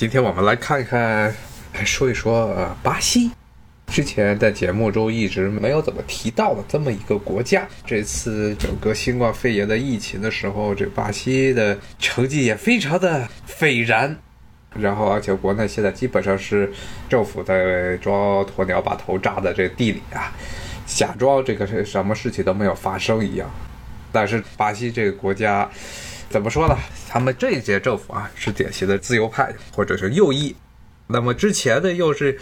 今天我们来看一看，来说一说呃巴西。之前在节目中一直没有怎么提到的这么一个国家，这次整个新冠肺炎的疫情的时候，这巴西的成绩也非常的斐然。然后，而且国内现在基本上是政府在装鸵鸟把头扎在这地里啊，假装这个是什么事情都没有发生一样。但是巴西这个国家怎么说呢？他们这一届政府啊是典型的自由派或者是右翼，那么之前呢又是。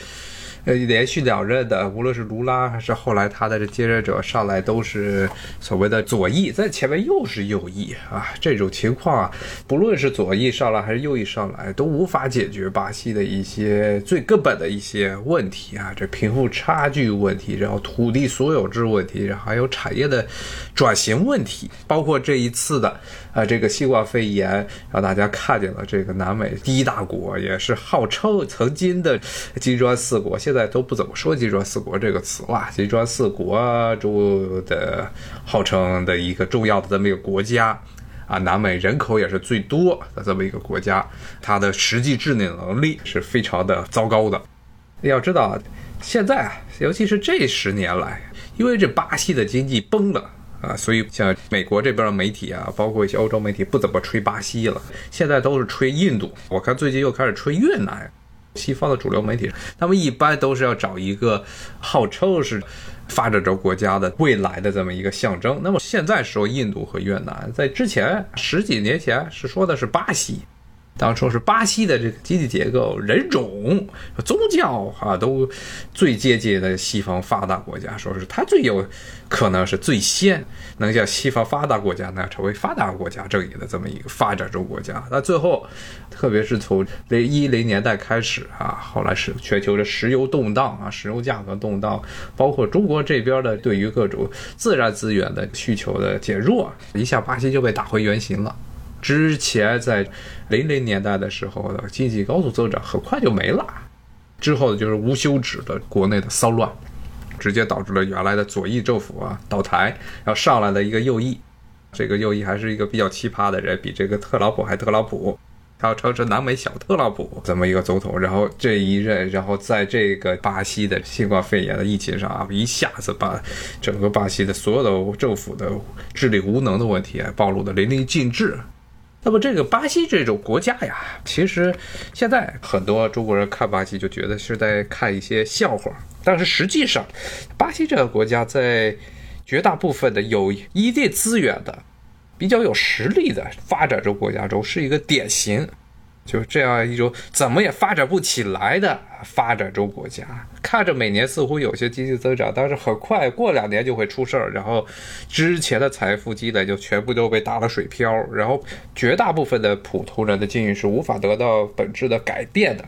呃，连续两任的，无论是卢拉还是后来他的这接任者上来，都是所谓的左翼，在前面又是右翼啊。这种情况啊，不论是左翼上来还是右翼上来，都无法解决巴西的一些最根本的一些问题啊。这贫富差距问题，然后土地所有制问题，然后还有产业的转型问题，包括这一次的啊这个新冠肺炎，让大家看见了这个南美第一大国，也是号称曾经的金砖四国。现在都不怎么说“金砖四国”这个词了，“金砖四国”中的号称的一个重要的这么一个国家啊，南美人口也是最多的这么一个国家，它的实际治理能力是非常的糟糕的。要知道，现在啊，尤其是这十年来，因为这巴西的经济崩了啊，所以像美国这边的媒体啊，包括一些欧洲媒体不怎么吹巴西了，现在都是吹印度。我看最近又开始吹越南。西方的主流媒体，他们一般都是要找一个号称是发展中国家的未来的这么一个象征。那么现在说印度和越南，在之前十几年前是说的是巴西。当初是巴西的这个经济结构、人种、宗教啊，都最接近的西方发达国家，说是它最有可能是最先能像西方发达国家那样成为发达国家阵营的这么一个发展中国家。那最后，特别是从零一零年代开始啊，后来是全球的石油动荡啊，石油价格动荡，包括中国这边的对于各种自然资源的需求的减弱，一下巴西就被打回原形了。之前在零零年代的时候的经济高速增长很快就没了，之后的就是无休止的国内的骚乱，直接导致了原来的左翼政府啊倒台，然后上来了一个右翼，这个右翼还是一个比较奇葩的人，比这个特朗普还特朗普，他要称是南美小特朗普这么一个总统，然后这一任，然后在这个巴西的新冠肺炎的疫情上啊，一下子把整个巴西的所有的政府的治理无能的问题暴露的淋漓尽致。那么这个巴西这种国家呀，其实现在很多中国人看巴西就觉得是在看一些笑话，但是实际上，巴西这个国家在绝大部分的有一定资源的、比较有实力的发展中国家中是一个典型。就是这样一种怎么也发展不起来的发展中国家，看着每年似乎有些经济增长，但是很快过两年就会出事儿，然后之前的财富积累就全部都被打了水漂，然后绝大部分的普通人的境遇是无法得到本质的改变的。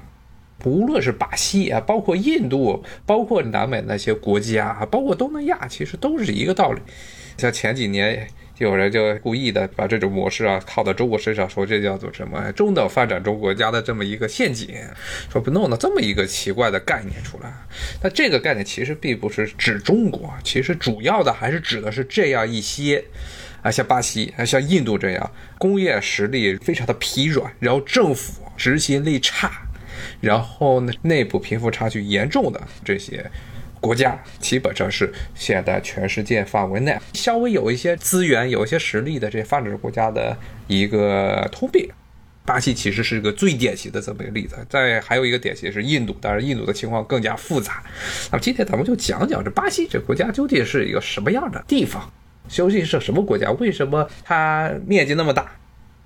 不论是巴西啊，包括印度，包括南美那些国家，包括东南亚，其实都是一个道理。像前几年。有人就故意的把这种模式啊套到中国身上，说这叫做什么中等发展中国家的这么一个陷阱，说不弄了这么一个奇怪的概念出来。那这个概念其实并不是指中国，其实主要的还是指的是这样一些啊，像巴西啊，像印度这样工业实力非常的疲软，然后政府执行力差，然后呢内部贫富差距严重的这些。国家基本上是现在全世界范围内稍微有一些资源、有一些实力的这些发展中国家的一个通病。巴西其实是一个最典型的这么一个例子。再还有一个典型是印度，当然印度的情况更加复杂。那么今天咱们就讲讲这巴西这国家究竟是一个什么样的地方，究竟是什么国家？为什么它面积那么大？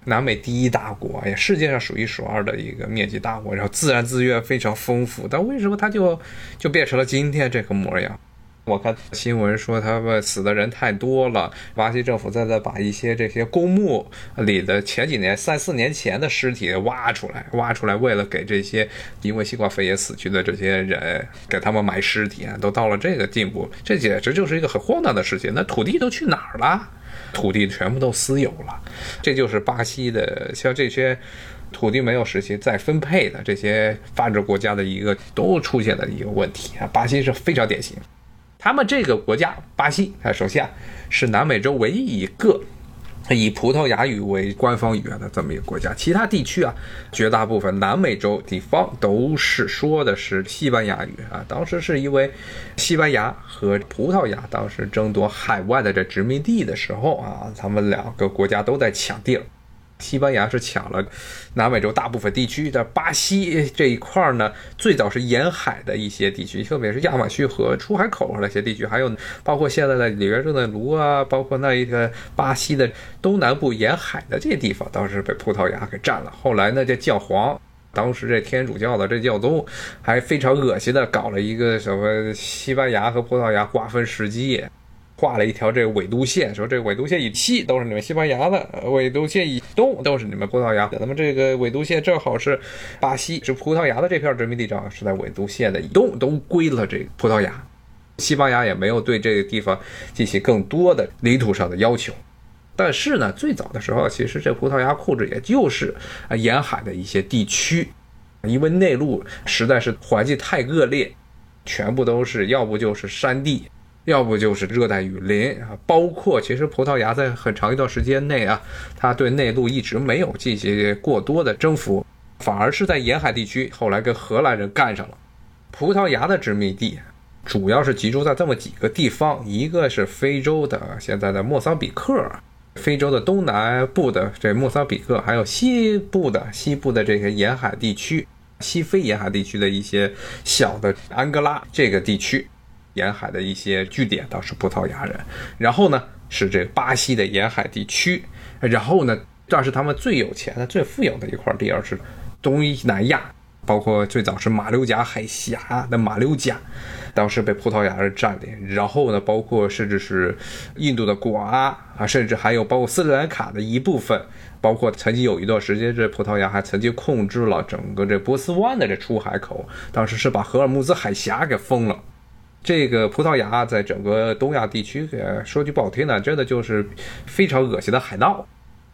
南美第一大国，也，世界上数一数二的一个面积大国，然后自然资源非常丰富，但为什么它就就变成了今天这个模样？我看新闻说他们死的人太多了，巴西政府在在把一些这些公墓里的前几年三四年前的尸体挖出来，挖出来，为了给这些因为新冠肺炎死去的这些人给他们埋尸体，都到了这个地步，这简直就是一个很荒诞的事情。那土地都去哪儿了？土地全部都私有了，这就是巴西的，像这些土地没有实行再分配的这些发展国家的一个都出现的一个问题啊。巴西是非常典型，他们这个国家巴西，啊首先啊是南美洲唯一一个以葡萄牙语为官方语言的这么一个国家，其他地区啊，绝大部分南美洲地方都是说的是西班牙语啊。当时是因为西班牙和葡萄牙当时争夺海外的这殖民地的时候啊，他们两个国家都在抢地儿。西班牙是抢了南美洲大部分地区的，巴西这一块呢，最早是沿海的一些地区，特别是亚马逊河出海口那些地区，还有包括现在的里约热内卢啊，包括那一个巴西的东南部沿海的这些地方，当时被葡萄牙给占了。后来呢，这教皇，当时这天主教的这教宗，还非常恶心的搞了一个什么西班牙和葡萄牙瓜分世界。画了一条这个纬度线，说这个纬度线以西都是你们西班牙的，纬度线以东都是你们葡萄牙的。那么这个纬度线正好是巴西是葡萄牙的这片殖民地，正好是在纬度线的以东，都归了这个葡萄牙。西班牙也没有对这个地方进行更多的领土上的要求。但是呢，最早的时候，其实这葡萄牙控制也就是啊沿海的一些地区，因为内陆实在是环境太恶劣，全部都是要不就是山地。要不就是热带雨林啊，包括其实葡萄牙在很长一段时间内啊，它对内陆一直没有进行过多的征服，反而是在沿海地区后来跟荷兰人干上了。葡萄牙的殖民地主要是集中在这么几个地方，一个是非洲的现在的莫桑比克，非洲的东南部的这莫桑比克，还有西部的西部的这些沿海地区，西非沿海地区的一些小的安哥拉这个地区。沿海的一些据点倒是葡萄牙人，然后呢是这巴西的沿海地区，然后呢这是他们最有钱的、最富有的一块地，是东南亚，包括最早是马六甲海峡的马六甲，当时被葡萄牙人占领，然后呢包括甚至是印度的瓜啊，甚至还有包括斯里兰卡的一部分，包括曾经有一段时间这葡萄牙还曾经控制了整个这波斯湾的这出海口，当时是把荷尔木兹海峡给封了。这个葡萄牙在整个东亚地区，说句不好听的，真的就是非常恶心的海盗。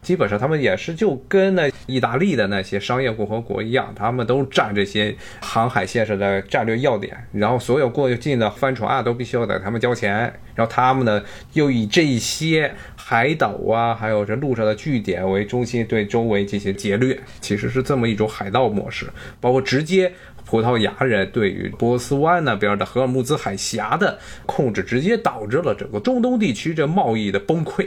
基本上他们也是就跟那意大利的那些商业共和国一样，他们都占这些航海线上的战略要点，然后所有过境的帆船啊都必须要在他们交钱，然后他们呢又以这些海岛啊，还有这路上的据点为中心，对周围进行劫掠，其实是这么一种海盗模式，包括直接。葡萄牙人对于波斯湾那边的荷尔木兹海峡的控制，直接导致了整个中东地区这贸易的崩溃。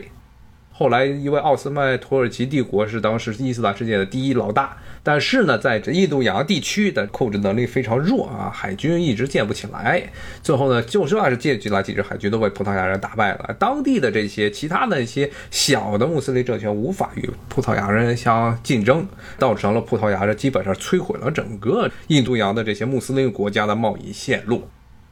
后来，因为奥斯曼土耳其帝国是当时伊斯兰世界的第一老大。但是呢，在这印度洋地区的控制能力非常弱啊，海军一直建不起来。最后呢，就算是建起来几支海军，都被葡萄牙人打败了。当地的这些其他的一些小的穆斯林政权无法与葡萄牙人相竞争，造成了葡萄牙人基本上摧毁了整个印度洋的这些穆斯林国家的贸易线路。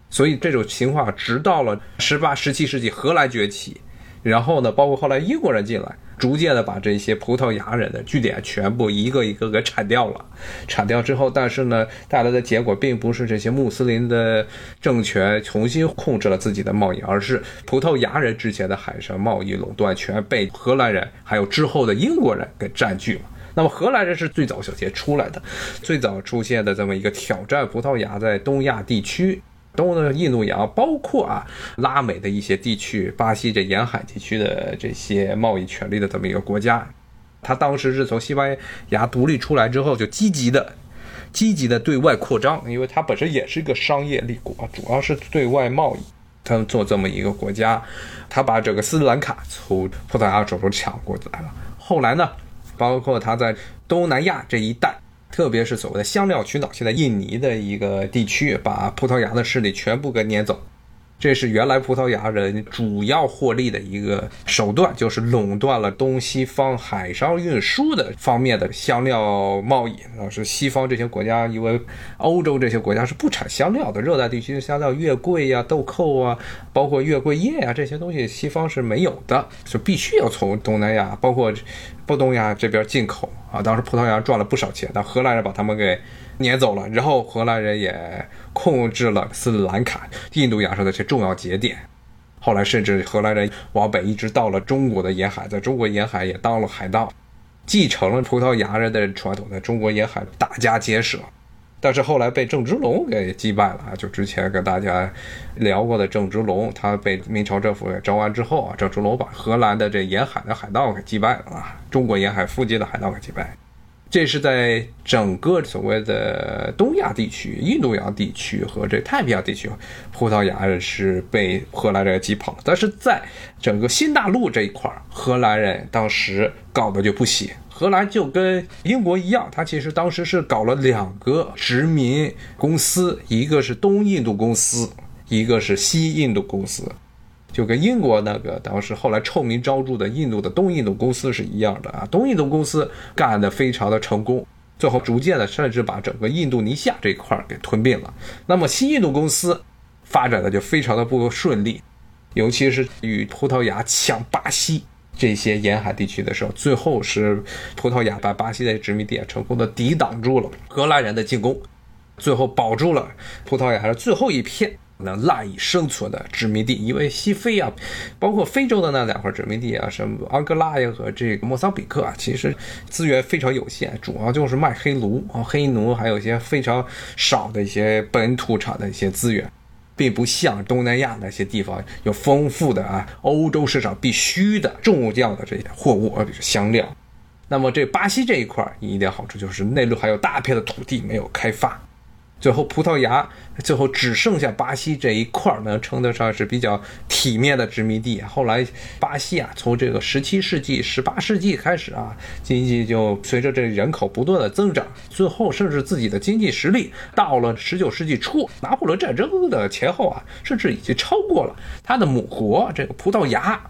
所以这种情况直到了十八、十七世纪荷兰崛起。然后呢，包括后来英国人进来，逐渐的把这些葡萄牙人的据点全部一个一个给铲掉了。铲掉之后，但是呢，带来的结果并不是这些穆斯林的政权重新控制了自己的贸易，而是葡萄牙人之前的海上贸易垄断权被荷兰人还有之后的英国人给占据了。那么荷兰人是最早小杰出来的，最早出现的这么一个挑战葡萄牙在东亚地区。东的印度洋，包括啊拉美的一些地区，巴西这沿海地区的这些贸易权利的这么一个国家，他当时是从西班牙独立出来之后，就积极的、积极的对外扩张，因为它本身也是一个商业立国，主要是对外贸易。他做这么一个国家，他把整个斯里兰卡从葡萄牙手中抢过来了。后来呢，包括他在东南亚这一带。特别是所谓的香料群岛，现在印尼的一个地区，把葡萄牙的势力全部给撵走。这是原来葡萄牙人主要获利的一个手段，就是垄断了东西方海上运输的方面的香料贸易。啊，是西方这些国家，因为欧洲这些国家是不产香料的，热带地区的香料月桂呀、豆蔻啊，包括月桂叶啊这些东西，西方是没有的，就必须要从东南亚，包括葡萄牙这边进口啊。当时葡萄牙赚了不少钱，但荷兰人把他们给撵走了，然后荷兰人也。控制了斯里兰卡、印度洋上的这些重要节点，后来甚至荷兰人往北一直到了中国的沿海，在中国沿海也当了海盗，继承了葡萄牙人的传统，在中国沿海打家劫舍。但是后来被郑芝龙给击败了啊！就之前跟大家聊过的郑芝龙，他被明朝政府给招安之后啊，郑芝龙把荷兰的这沿海的海盗给击败了啊，中国沿海附近的海盗给击败。这是在整个所谓的东亚地区、印度洋地区和这太平洋地区，葡萄牙人是被荷兰人击跑了。但是在整个新大陆这一块，荷兰人当时搞的就不行。荷兰就跟英国一样，他其实当时是搞了两个殖民公司，一个是东印度公司，一个是西印度公司。就跟英国那个当时后来臭名昭著的印度的东印度公司是一样的啊，东印度公司干得非常的成功，最后逐渐的甚至把整个印度尼西亚这一块给吞并了。那么西印度公司发展的就非常的不顺利，尤其是与葡萄牙抢巴西这些沿海地区的时候，最后是葡萄牙把巴西的殖民地成功的抵挡住了荷兰人的进攻，最后保住了葡萄牙的最后一片。能赖以生存的殖民地，因为西非啊，包括非洲的那两块殖民地啊，什么安哥拉呀和这个莫桑比克啊，其实资源非常有限，主要就是卖黑奴啊、黑奴，还有一些非常少的一些本土产的一些资源，并不像东南亚那些地方有丰富的啊欧洲市场必须的重要的这些货物，而且是香料。那么这巴西这一块一点好处就是内陆还有大片的土地没有开发。最后，葡萄牙最后只剩下巴西这一块儿，能称得上是比较体面的殖民地。后来，巴西啊，从这个十七世纪、十八世纪开始啊，经济就随着这人口不断的增长，最后甚至自己的经济实力到了十九世纪初拿破仑战争的前后啊，甚至已经超过了他的母国这个葡萄牙。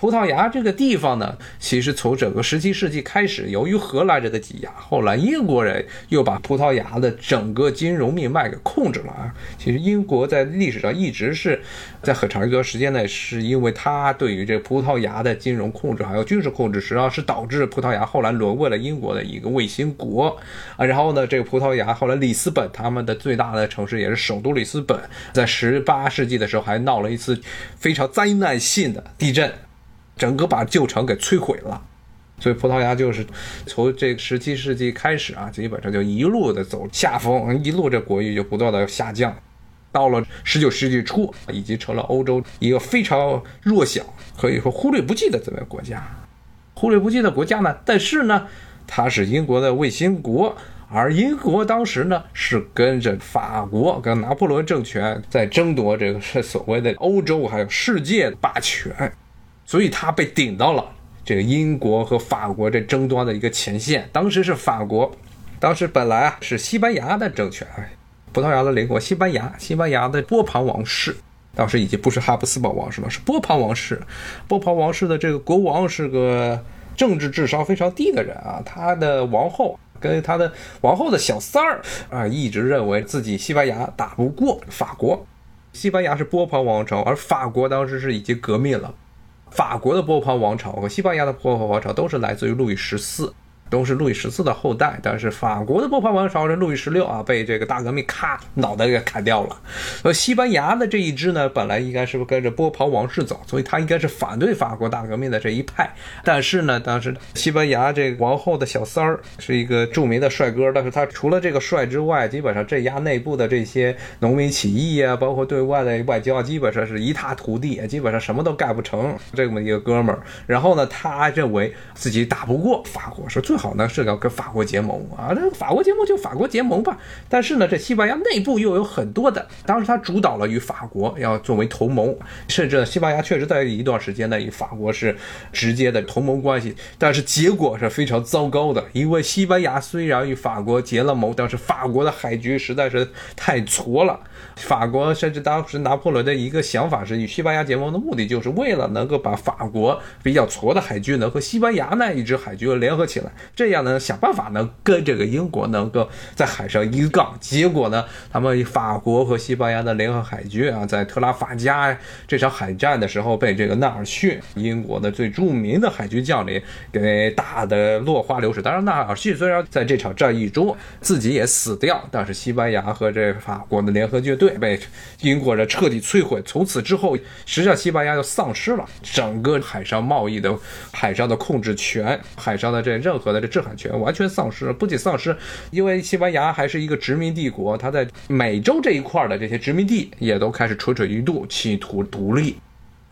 葡萄牙这个地方呢，其实从整个十七世纪开始，由于荷兰人的挤压，后来英国人又把葡萄牙的整个金融命脉给控制了啊。其实英国在历史上一直是在很长一段时间内，是因为他对于这葡萄牙的金融控制还有军事控制，实际上是导致葡萄牙后来沦为了英国的一个卫星国啊。然后呢，这个葡萄牙后来里斯本他们的最大的城市也是首都里斯本，在十八世纪的时候还闹了一次非常灾难性的地震。整个把旧城给摧毁了，所以葡萄牙就是从这个十七世纪开始啊，基本上就一路的走下风，一路这国力就不断的下降，到了十九世纪初，已经成了欧洲一个非常弱小，可以说忽略不计的这么一个国家。忽略不计的国家呢，但是呢，它是英国的卫星国，而英国当时呢是跟着法国跟拿破仑政权在争夺这个是所谓的欧洲还有世界霸权。所以他被顶到了这个英国和法国这争端的一个前线。当时是法国，当时本来啊是西班牙的政权，葡萄牙的邻国西班牙，西班牙的波旁王室，当时已经不是哈布斯堡王室了，是波旁王室。波旁王室的这个国王是个政治智商非常低的人啊，他的王后跟他的王后的小三儿啊，一直认为自己西班牙打不过法国。西班牙是波旁王朝，而法国当时是已经革命了。法国的波旁王朝和西班牙的波旁王朝都是来自于路易十四。都是路易十四的后代，但是法国的波旁王朝是路易十六啊，被这个大革命咔脑袋给砍掉了。而西班牙的这一支呢，本来应该是不跟着波旁王室走，所以他应该是反对法国大革命的这一派。但是呢，当时西班牙这个王后的小三儿是一个著名的帅哥，但是他除了这个帅之外，基本上镇压内部的这些农民起义啊，包括对外的外交，基本上是一塌涂地，基本上什么都干不成。这么一个哥们儿，然后呢，他认为自己打不过法国，是最。好呢，是要跟法国结盟啊，那法国结盟就法国结盟吧。但是呢，这西班牙内部又有很多的，当时他主导了与法国要作为同盟，甚至西班牙确实在一段时间内与法国是直接的同盟关系，但是结果是非常糟糕的，因为西班牙虽然与法国结了盟，但是法国的海军实在是太挫了。法国甚至当时拿破仑的一个想法是，与西班牙结盟的目的就是为了能够把法国比较挫的海军呢和西班牙那一支海军联合起来。这样呢，想办法呢，跟这个英国能够在海上一杠。结果呢，他们法国和西班牙的联合海军啊，在特拉法加这场海战的时候，被这个纳尔逊，英国的最著名的海军将领，给打得落花流水。当然，纳尔逊虽然在这场战役中自己也死掉，但是西班牙和这法国的联合军队被英国人彻底摧毁。从此之后，实际上西班牙就丧失了整个海上贸易的海上的控制权，海上的这任何的。的制海权完全丧失。不仅丧失，因为西班牙还是一个殖民帝国，它在美洲这一块的这些殖民地也都开始蠢蠢欲动，企图独立。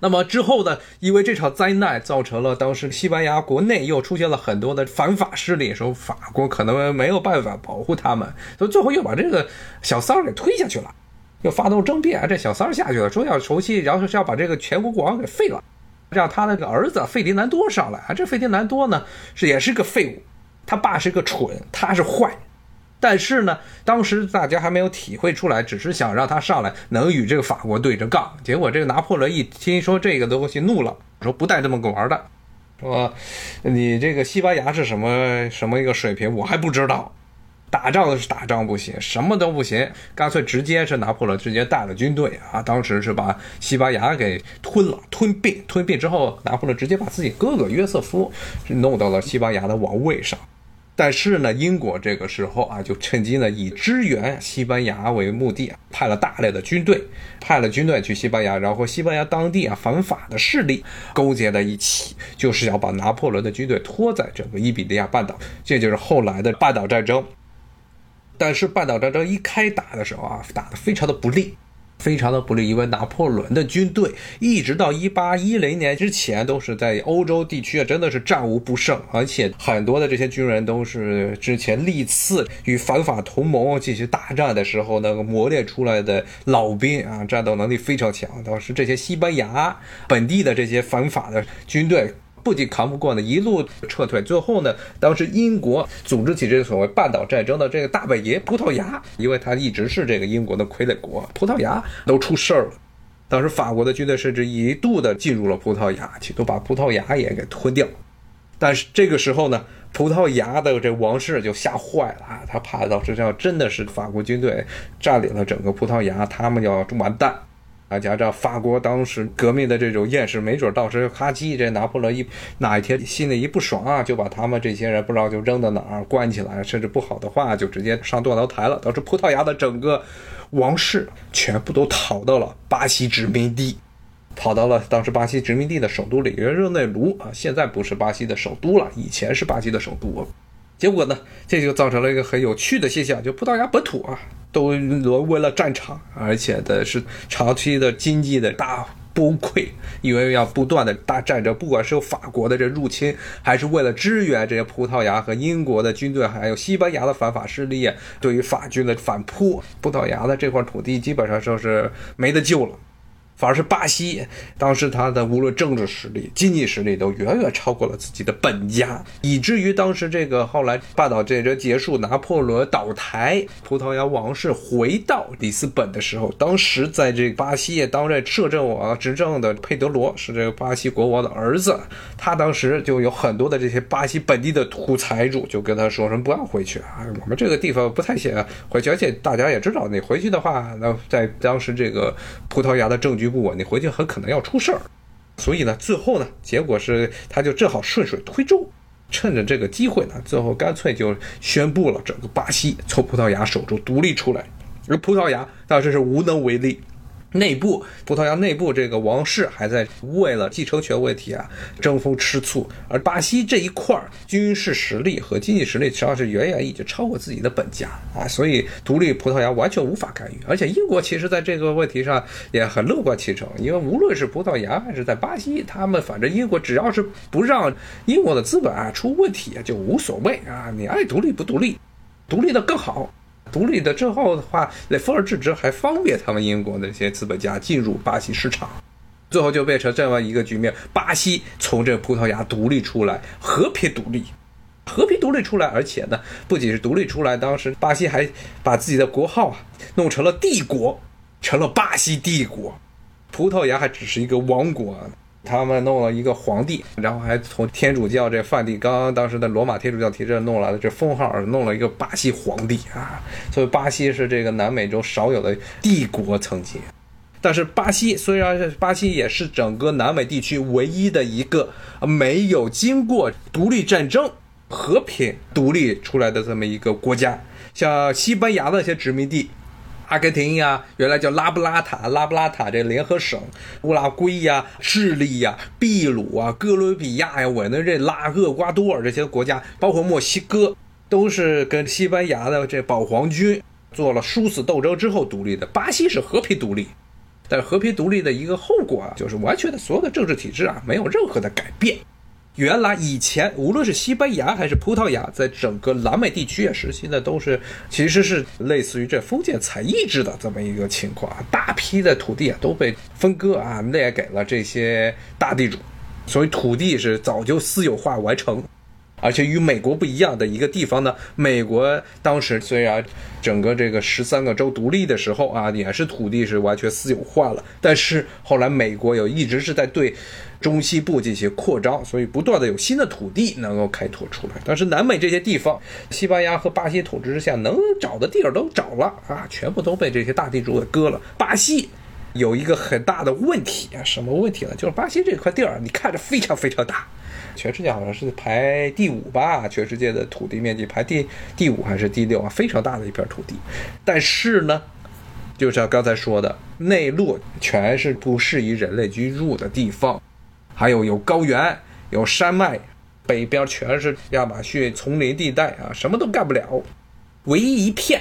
那么之后呢？因为这场灾难造成了当时西班牙国内又出现了很多的反法势力，说法国可能没有办法保护他们，所以最后又把这个小三儿给推下去了，又发动政变，这小三儿下去了，说要重新，然后是要把这个全国国王给废了，让他那个儿子费迪南多上来。啊，这费迪南多呢是也是个废物，他爸是个蠢，他是坏。但是呢，当时大家还没有体会出来，只是想让他上来能与这个法国对着杠。结果这个拿破仑一听说这个东西，怒了，说不带这么个玩的，说你这个西班牙是什么什么一个水平，我还不知道。打仗的是打仗不行，什么都不行，干脆直接是拿破仑直接带了军队啊，当时是把西班牙给吞了，吞并，吞并之后，拿破仑直接把自己哥哥约瑟夫弄到了西班牙的王位上。但是呢，英国这个时候啊，就趁机呢以支援西班牙为目的啊，派了大量的军队，派了军队去西班牙，然后西班牙当地啊反法的势力勾结在一起，就是要把拿破仑的军队拖在整个伊比利亚半岛，这就是后来的半岛战争。但是半岛战争一开打的时候啊，打得非常的不利。非常的不利，因为拿破仑的军队一直到一八一零年之前都是在欧洲地区啊，真的是战无不胜，而且很多的这些军人都是之前历次与反法同盟进行大战的时候那个磨练出来的老兵啊，战斗能力非常强。当时这些西班牙本地的这些反法的军队。不仅扛不过呢，一路撤退。最后呢，当时英国组织起这个所谓半岛战争的这个大本营葡萄牙，因为它一直是这个英国的傀儡国，葡萄牙都出事儿了。当时法国的军队甚至一度的进入了葡萄牙，企图把葡萄牙也给吞掉。但是这个时候呢，葡萄牙的这王室就吓坏了啊，他怕到时要真的是法国军队占领了整个葡萄牙，他们要完蛋。大家知道，法国当时革命的这种厌世，没准到时哈基这拿破仑一哪一天心里一不爽啊，就把他们这些人不知道就扔到哪儿关起来，甚至不好的话就直接上断头台了。导致葡萄牙的整个王室全部都逃到了巴西殖民地，跑到了当时巴西殖民地的首都里约热内卢啊，现在不是巴西的首都了，以前是巴西的首都。结果呢，这就造成了一个很有趣的现象，就葡萄牙本土啊。都沦为了战场，而且的是长期的经济的大崩溃，因为要不断的大战争，不管是有法国的这入侵，还是为了支援这些葡萄牙和英国的军队，还有西班牙的反法势力，对于法军的反扑，葡萄牙的这块土地基本上就是没得救了。反而是巴西，当时他的无论政治实力、经济实力都远远超过了自己的本家，以至于当时这个后来半岛战争结束，拿破仑倒台，葡萄牙王室回到里斯本的时候，当时在这个巴西担任摄政王执政的佩德罗是这个巴西国王的儿子，他当时就有很多的这些巴西本地的土财主就跟他说什么不要回去啊，我们这个地方不太想回去，而且大家也知道，你回去的话，那在当时这个葡萄牙的政局。不稳，你回去很可能要出事儿，所以呢，最后呢，结果是他就正好顺水推舟，趁着这个机会呢，最后干脆就宣布了整个巴西从葡萄牙手中独立出来，而葡萄牙当时是无能为力。内部，葡萄牙内部这个王室还在为了继承权问题啊争风吃醋，而巴西这一块儿军事实力和经济实力实际上是远远已经超过自己的本家啊，所以独立葡萄牙完全无法干预。而且英国其实在这个问题上也很乐观其成，因为无论是葡萄牙还是在巴西，他们反正英国只要是不让英国的资本啊出问题就无所谓啊，你爱独立不独立，独立的更好。独立的之后的话，那分而治之，还方便他们英国那些资本家进入巴西市场，最后就变成这么一个局面：巴西从这葡萄牙独立出来，和平独立，和平独立出来，而且呢，不仅是独立出来，当时巴西还把自己的国号啊弄成了帝国，成了巴西帝国，葡萄牙还只是一个王国啊。他们弄了一个皇帝，然后还从天主教这梵蒂冈当时的罗马天主教体制弄来的这封号，弄了一个巴西皇帝啊。所以巴西是这个南美洲少有的帝国层级。但是巴西虽然是巴西，也是整个南美地区唯一的一个没有经过独立战争和平独立出来的这么一个国家。像西班牙的一些殖民地。阿根廷呀，原来叫拉布拉塔，拉布拉塔这联合省，乌拉圭呀、智利呀、秘鲁啊、哥伦比亚呀、委内瑞拉、厄瓜多尔这些国家，包括墨西哥，都是跟西班牙的这保皇军做了殊死斗争之后独立的。巴西是和平独立，但和平独立的一个后果啊，就是完全的所有的政治体制啊，没有任何的改变。原来以前无论是西班牙还是葡萄牙，在整个南美地区啊实行的都是其实是类似于这封建采邑制的这么一个情况，大批的土地啊都被分割啊列给了这些大地主，所以土地是早就私有化完成。而且与美国不一样的一个地方呢，美国当时虽然整个这个十三个州独立的时候啊，也是土地是完全私有化了，但是后来美国有一直是在对中西部进行扩张，所以不断的有新的土地能够开拓出来。但是南美这些地方，西班牙和巴西统治之下能找的地儿都找了啊，全部都被这些大地主给割了。巴西有一个很大的问题啊，什么问题呢？就是巴西这块地儿，你看着非常非常大。全世界好像是排第五吧，全世界的土地面积排第第五还是第六啊？非常大的一片土地，但是呢，就像刚才说的，内陆全是不适宜人类居住的地方，还有有高原、有山脉，北边全是亚马逊丛林地带啊，什么都干不了，唯一一片。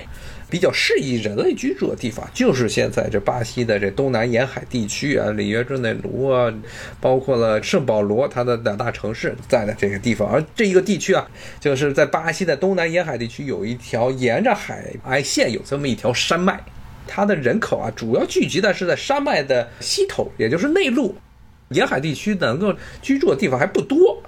比较适宜人类居住的地方，就是现在这巴西的这东南沿海地区啊，里约热内卢啊，包括了圣保罗，它的两大城市在的这个地方。而这一个地区啊，就是在巴西的东南沿海地区，有一条沿着海岸线有这么一条山脉，它的人口啊，主要聚集的是在山脉的西头，也就是内陆，沿海地区能够居住的地方还不多。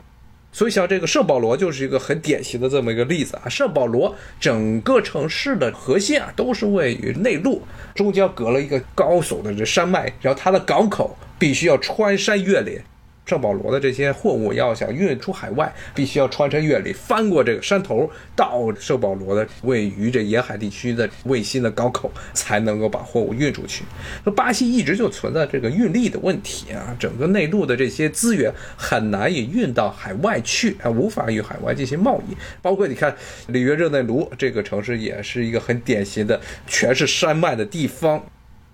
所以，像这个圣保罗就是一个很典型的这么一个例子啊。圣保罗整个城市的核心啊，都是位于内陆，中间隔了一个高耸的这山脉，然后它的港口必须要穿山越岭。圣保罗的这些货物要想运出海外，必须要穿山越岭，翻过这个山头，到圣保罗的位于这沿海地区的卫星的港口，才能够把货物运出去。那巴西一直就存在这个运力的问题啊，整个内陆的这些资源很难以运到海外去啊，无法与海外进行贸易。包括你看里约热内卢这个城市，也是一个很典型的全是山脉的地方。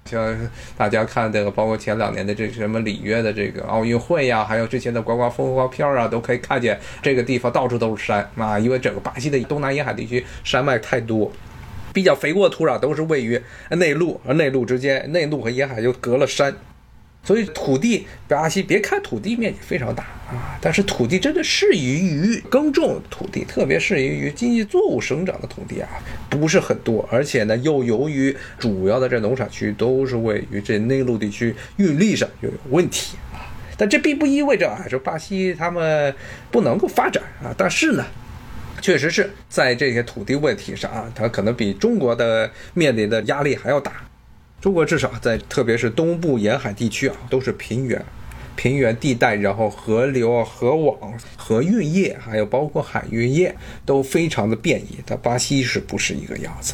像大家看这个，包括前两年的这什么里约的这个奥运会呀，还有之前的刮刮风刮片啊，都可以看见这个地方到处都是山啊，因为整个巴西的东南沿海地区山脉太多，比较肥沃的土壤都是位于内陆，而内陆之间，内陆和沿海就隔了山。所以土地，巴西别看土地面积非常大啊，但是土地真的适宜于耕种土地，特别适宜于经济作物生长的土地啊，不是很多。而且呢，又由于主要的这农产区都是位于这内陆地区，运力上又有问题啊。但这并不意味着啊，说巴西他们不能够发展啊。但是呢，确实是在这些土地问题上啊，它可能比中国的面临的压力还要大。中国至少在，特别是东部沿海地区啊，都是平原，平原地带，然后河流、河网、河运业，还有包括海运业都非常的便宜。但巴西是不是一个样子？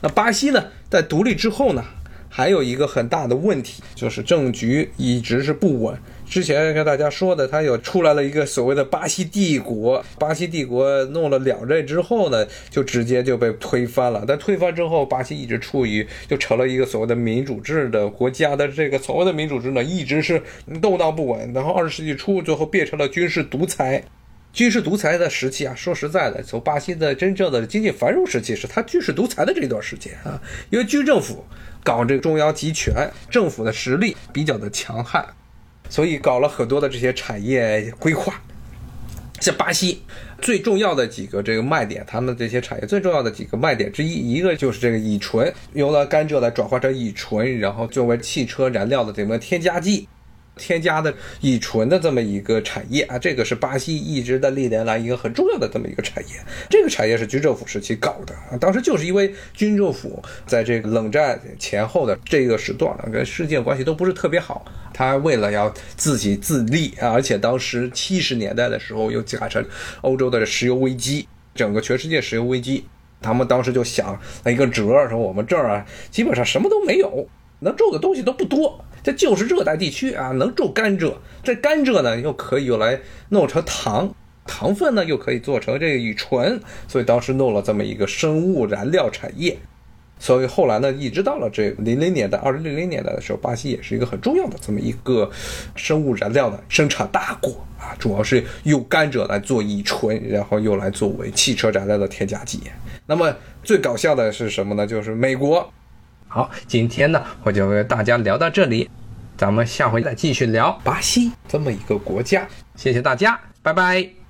那巴西呢，在独立之后呢，还有一个很大的问题，就是政局一直是不稳。之前跟大家说的，他有出来了一个所谓的巴西帝国，巴西帝国弄了两任之后呢，就直接就被推翻了。但推翻之后，巴西一直处于就成了一个所谓的民主制的国家的这个所谓的民主制呢，一直是动荡不稳。然后二十世纪初，最后变成了军事独裁。军事独裁的时期啊，说实在的，从巴西的真正的经济繁荣时期，是他军事独裁的这段时间啊，因为军政府搞这个中央集权，政府的实力比较的强悍。所以搞了很多的这些产业规划，像巴西最重要的几个这个卖点，他们这些产业最重要的几个卖点之一，一个就是这个乙醇，用了甘蔗来转化成乙醇，然后作为汽车燃料的这么添加剂。添加的乙醇的这么一个产业啊，这个是巴西一直的历年来一个很重要的这么一个产业。这个产业是军政府时期搞的啊，当时就是因为军政府在这个冷战前后的这个时段跟世界关系都不是特别好，他为了要自己自立啊，而且当时七十年代的时候又赶上欧洲的石油危机，整个全世界石油危机，他们当时就想了一个辙，说我们这儿啊基本上什么都没有，能种的东西都不多。这就是热带地区啊，能种甘蔗。这甘蔗呢，又可以用来弄成糖，糖分呢又可以做成这个乙醇。所以当时弄了这么一个生物燃料产业。所以后来呢，一直到了这零零年代、二零零零年代的时候，巴西也是一个很重要的这么一个生物燃料的生产大国啊，主要是用甘蔗来做乙醇，然后又来作为汽车燃料的添加剂。那么最搞笑的是什么呢？就是美国。好，今天呢，我就跟大家聊到这里，咱们下回再继续聊巴西这么一个国家。谢谢大家，拜拜。